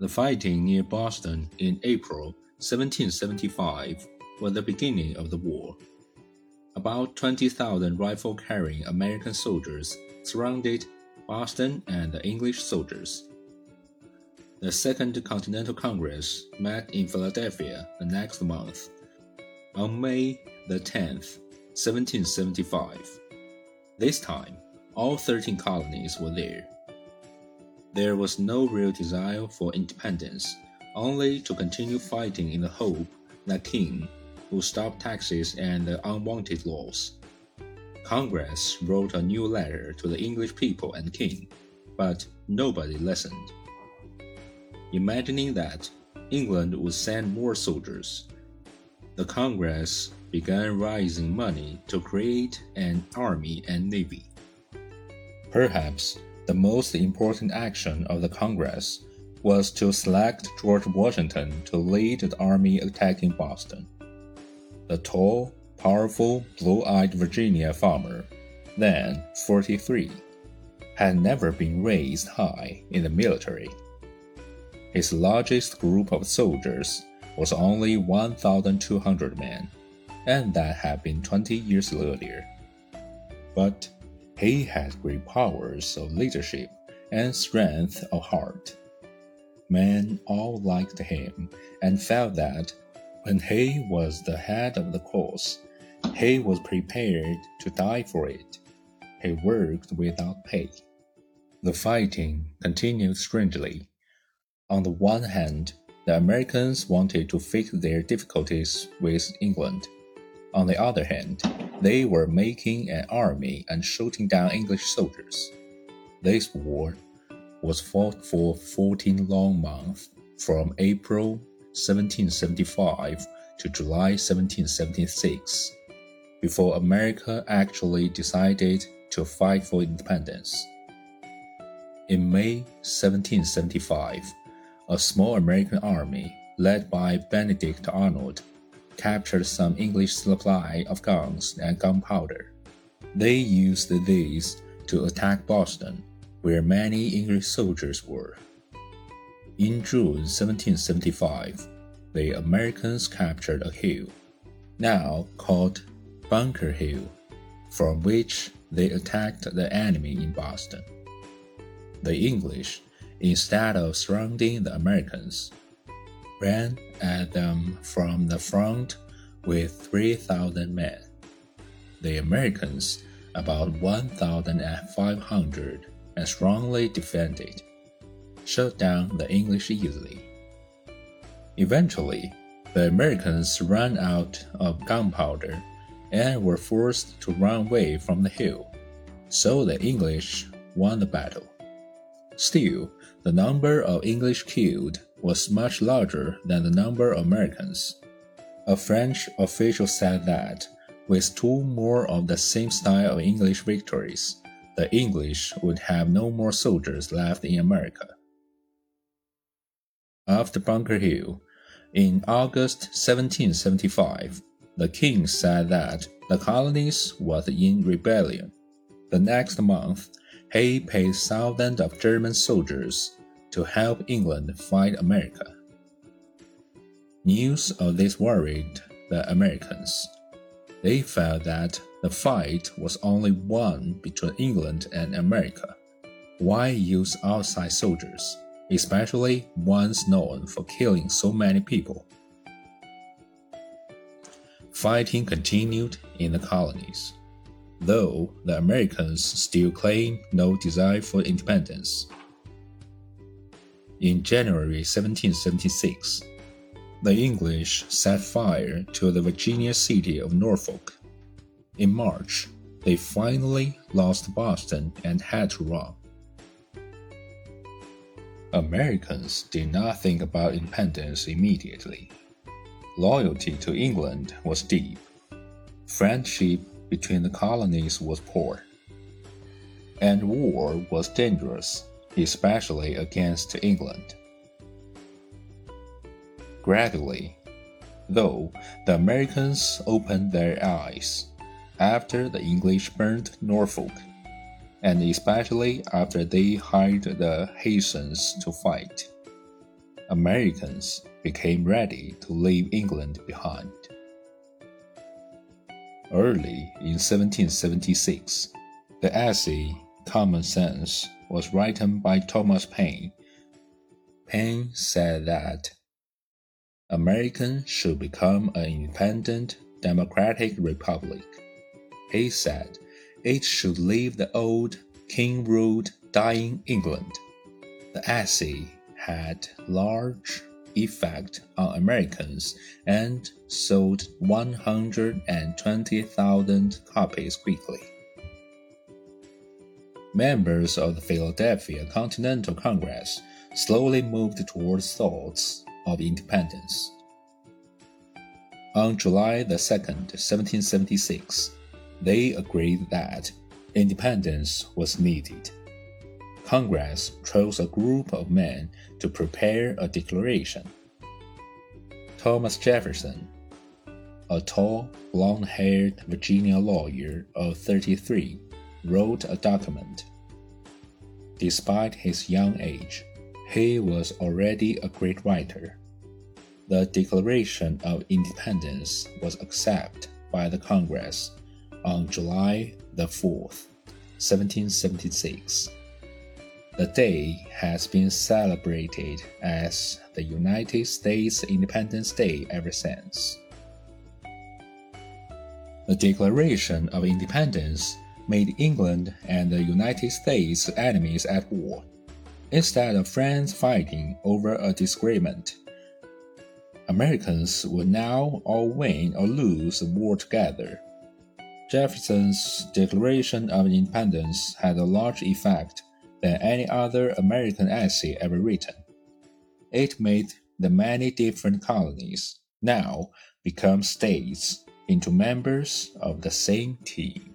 The fighting near Boston in April 1775 was the beginning of the war. About 20,000 rifle carrying American soldiers surrounded Boston and the English soldiers. The Second Continental Congress met in Philadelphia the next month, on May the 10th, 1775. This time, all 13 colonies were there. There was no real desire for independence, only to continue fighting in the hope that King would stop taxes and the unwanted laws. Congress wrote a new letter to the English people and King, but nobody listened. Imagining that England would send more soldiers, the Congress began raising money to create an army and navy. Perhaps the most important action of the Congress was to select George Washington to lead the army attacking Boston. The tall, powerful, blue eyed Virginia farmer, then 43, had never been raised high in the military. His largest group of soldiers was only 1,200 men, and that had been 20 years earlier. But he had great powers of leadership and strength of heart. Men all liked him and felt that when he was the head of the cause, he was prepared to die for it. He worked without pay. The fighting continued strangely. On the one hand, the Americans wanted to fix their difficulties with England. On the other hand, they were making an army and shooting down English soldiers. This war was fought for 14 long months from April 1775 to July 1776 before America actually decided to fight for independence. In May 1775, a small American army led by Benedict Arnold captured some English supply of guns and gunpowder. They used these to attack Boston, where many English soldiers were. In June 1775, the Americans captured a hill, now called Bunker Hill, from which they attacked the enemy in Boston. The English, instead of surrounding the Americans, ran at them from the front with 3,000 men. The Americans, about 1,500, and strongly defended shut down the English easily. Eventually, the Americans ran out of gunpowder and were forced to run away from the hill, so the English won the battle. Still, the number of English killed was much larger than the number of Americans. A French official said that, with two more of the same style of English victories, the English would have no more soldiers left in America after Bunker Hill. In August 1775, the king said that the colonies was in rebellion. The next month, he paid thousands of German soldiers to help England fight America. News of this worried the Americans. They felt that the fight was only one between England and America. Why use outside soldiers? especially ones known for killing so many people. Fighting continued in the colonies, though the Americans still claimed no desire for independence. In January 1776, the English set fire to the Virginia city of Norfolk. In March, they finally lost Boston and had to run. Americans did not think about independence immediately. Loyalty to England was deep. Friendship between the colonies was poor. And war was dangerous, especially against England. Gradually, though, the Americans opened their eyes after the English burned Norfolk and especially after they hired the Hessians to fight. Americans became ready to leave England behind. Early in 1776, the essay Common Sense was written by Thomas Paine. Paine said that America should become an independent, democratic republic. He said it should leave the old king ruled, dying England. The essay had large effect on Americans and sold 120,000 copies quickly. Members of the Philadelphia Continental Congress slowly moved towards thoughts of independence. On July 2, 1776, they agreed that independence was needed. Congress chose a group of men to prepare a declaration. Thomas Jefferson, a tall, blond haired Virginia lawyer of 33, wrote a document. Despite his young age, he was already a great writer. The Declaration of Independence was accepted by the Congress on July the 4th, 1776. The day has been celebrated as the United States Independence Day ever since. The Declaration of Independence made England and the United States enemies at war, instead of friends fighting over a disagreement. Americans would now all win or lose the war together. Jefferson's Declaration of Independence had a larger effect than any other American essay ever written. It made the many different colonies, now become states, into members of the same team.